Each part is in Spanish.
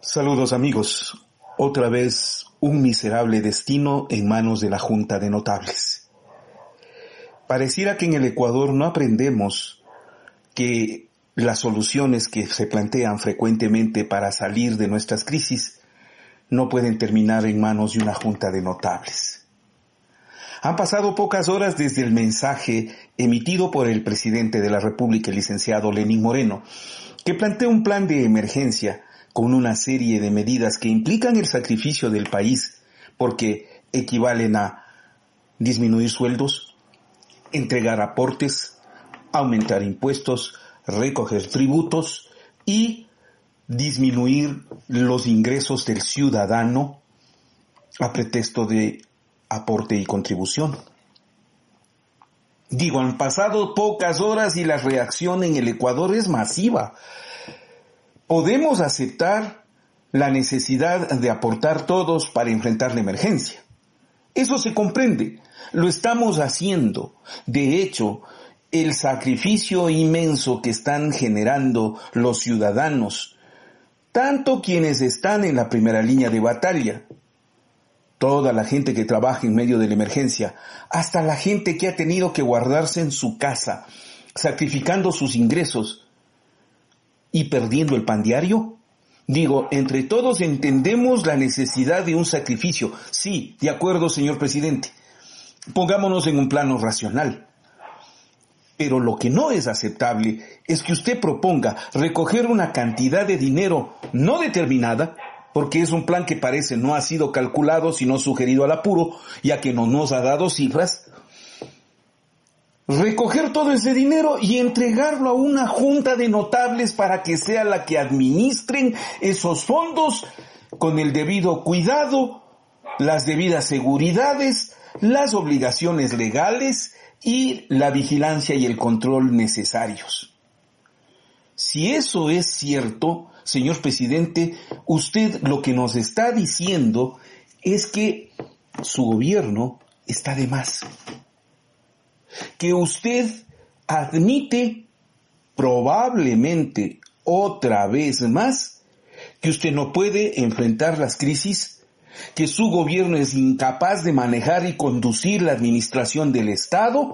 Saludos amigos. Otra vez un miserable destino en manos de la Junta de Notables. Pareciera que en el Ecuador no aprendemos que las soluciones que se plantean frecuentemente para salir de nuestras crisis no pueden terminar en manos de una Junta de Notables. Han pasado pocas horas desde el mensaje emitido por el presidente de la República, el licenciado Lenín Moreno, que plantea un plan de emergencia con una serie de medidas que implican el sacrificio del país porque equivalen a disminuir sueldos, entregar aportes, aumentar impuestos, recoger tributos y disminuir los ingresos del ciudadano a pretexto de aporte y contribución. Digo, han pasado pocas horas y la reacción en el Ecuador es masiva podemos aceptar la necesidad de aportar todos para enfrentar la emergencia. Eso se comprende. Lo estamos haciendo. De hecho, el sacrificio inmenso que están generando los ciudadanos, tanto quienes están en la primera línea de batalla, toda la gente que trabaja en medio de la emergencia, hasta la gente que ha tenido que guardarse en su casa, sacrificando sus ingresos, y perdiendo el pan diario? Digo, entre todos entendemos la necesidad de un sacrificio. Sí, de acuerdo, señor presidente. Pongámonos en un plano racional. Pero lo que no es aceptable es que usted proponga recoger una cantidad de dinero no determinada, porque es un plan que parece no ha sido calculado, sino sugerido al apuro, ya que no nos ha dado cifras, recoger todo ese dinero y entregarlo a una junta de notables para que sea la que administren esos fondos con el debido cuidado, las debidas seguridades, las obligaciones legales y la vigilancia y el control necesarios. Si eso es cierto, señor presidente, usted lo que nos está diciendo es que su gobierno está de más que usted admite probablemente otra vez más que usted no puede enfrentar las crisis, que su gobierno es incapaz de manejar y conducir la administración del Estado,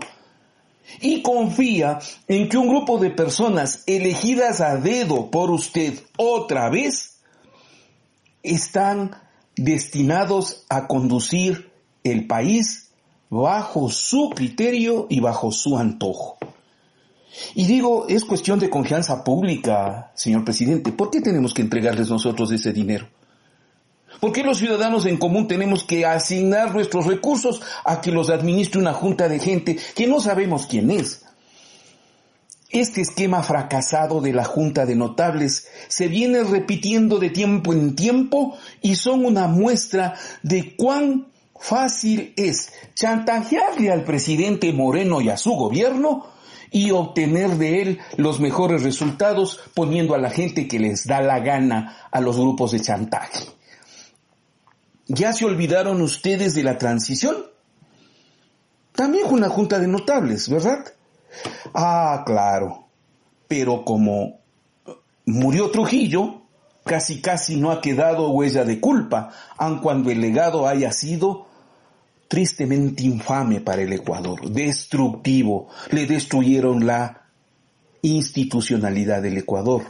y confía en que un grupo de personas elegidas a dedo por usted otra vez están destinados a conducir el país bajo su criterio y bajo su antojo. Y digo, es cuestión de confianza pública, señor presidente. ¿Por qué tenemos que entregarles nosotros ese dinero? ¿Por qué los ciudadanos en común tenemos que asignar nuestros recursos a que los administre una junta de gente que no sabemos quién es? Este esquema fracasado de la Junta de Notables se viene repitiendo de tiempo en tiempo y son una muestra de cuán fácil es chantajearle al presidente Moreno y a su gobierno y obtener de él los mejores resultados poniendo a la gente que les da la gana a los grupos de chantaje. ¿Ya se olvidaron ustedes de la transición? También fue una junta de notables, ¿verdad? Ah, claro. Pero como murió Trujillo, casi casi no ha quedado huella de culpa, aun cuando el legado haya sido tristemente infame para el Ecuador, destructivo. Le destruyeron la institucionalidad del Ecuador.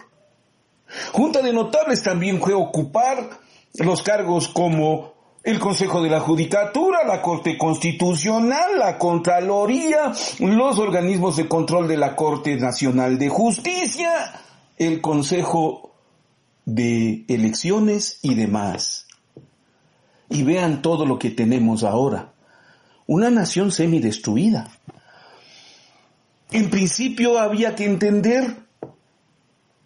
Junta de Notables también fue ocupar los cargos como el Consejo de la Judicatura, la Corte Constitucional, la Contraloría, los organismos de control de la Corte Nacional de Justicia, el Consejo de Elecciones y demás. Y vean todo lo que tenemos ahora una nación semidestruida. En principio había que entender,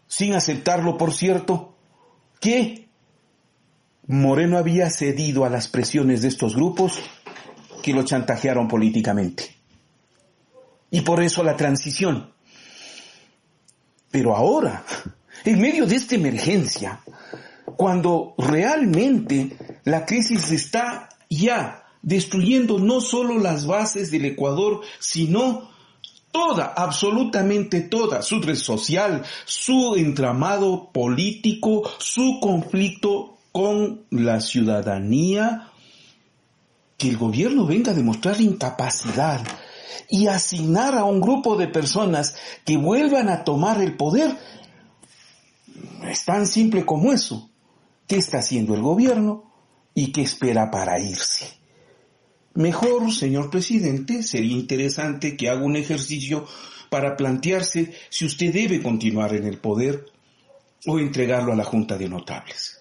sin aceptarlo por cierto, que Moreno había cedido a las presiones de estos grupos que lo chantajearon políticamente. Y por eso la transición. Pero ahora, en medio de esta emergencia, cuando realmente la crisis está ya destruyendo no solo las bases del Ecuador, sino toda, absolutamente toda, su red social, su entramado político, su conflicto con la ciudadanía, que el gobierno venga a demostrar incapacidad y asignar a un grupo de personas que vuelvan a tomar el poder, es tan simple como eso. ¿Qué está haciendo el gobierno y qué espera para irse? Mejor, señor presidente, sería interesante que haga un ejercicio para plantearse si usted debe continuar en el poder o entregarlo a la Junta de Notables.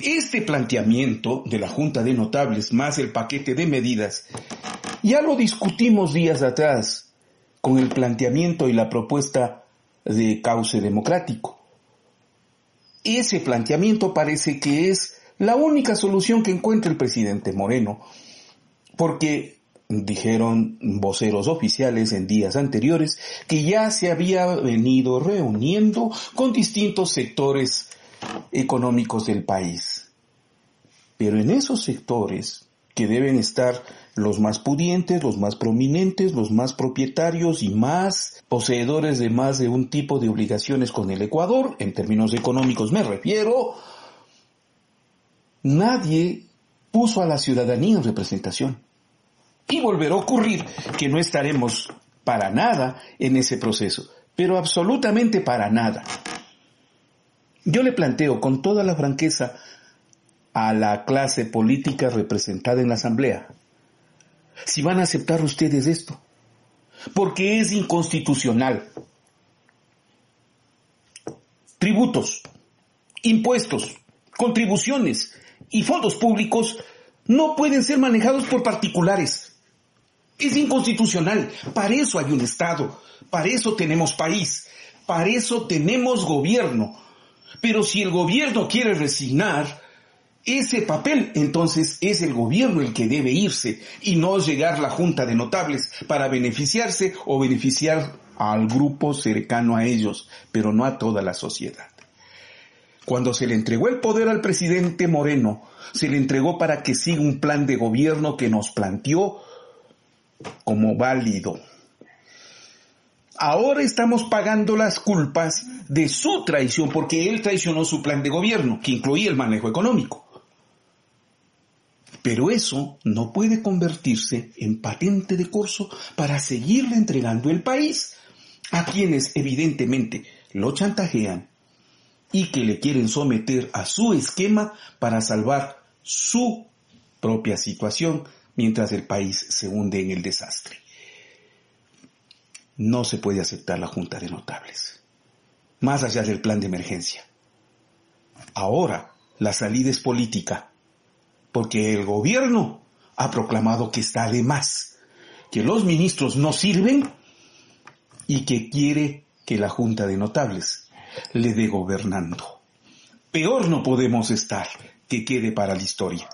Este planteamiento de la Junta de Notables más el paquete de medidas ya lo discutimos días atrás con el planteamiento y la propuesta de cauce democrático. Ese planteamiento parece que es la única solución que encuentra el presidente Moreno porque dijeron voceros oficiales en días anteriores que ya se había venido reuniendo con distintos sectores económicos del país. Pero en esos sectores, que deben estar los más pudientes, los más prominentes, los más propietarios y más poseedores de más de un tipo de obligaciones con el Ecuador, en términos económicos me refiero, nadie puso a la ciudadanía en representación. Y volverá a ocurrir que no estaremos para nada en ese proceso, pero absolutamente para nada. Yo le planteo con toda la franqueza a la clase política representada en la Asamblea, si van a aceptar ustedes esto, porque es inconstitucional. Tributos, impuestos, contribuciones y fondos públicos no pueden ser manejados por particulares. Es inconstitucional. Para eso hay un Estado. Para eso tenemos país. Para eso tenemos gobierno. Pero si el gobierno quiere resignar ese papel, entonces es el gobierno el que debe irse y no llegar la Junta de Notables para beneficiarse o beneficiar al grupo cercano a ellos, pero no a toda la sociedad. Cuando se le entregó el poder al presidente Moreno, se le entregó para que siga un plan de gobierno que nos planteó como válido. Ahora estamos pagando las culpas de su traición porque él traicionó su plan de gobierno, que incluía el manejo económico. Pero eso no puede convertirse en patente de curso para seguirle entregando el país a quienes evidentemente lo chantajean y que le quieren someter a su esquema para salvar su propia situación mientras el país se hunde en el desastre. No se puede aceptar la Junta de Notables, más allá del plan de emergencia. Ahora la salida es política, porque el gobierno ha proclamado que está de más, que los ministros no sirven y que quiere que la Junta de Notables le dé gobernando. Peor no podemos estar, que quede para la historia.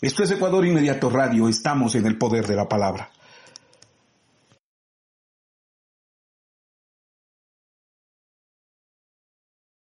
Esto es Ecuador Inmediato Radio, estamos en el poder de la palabra.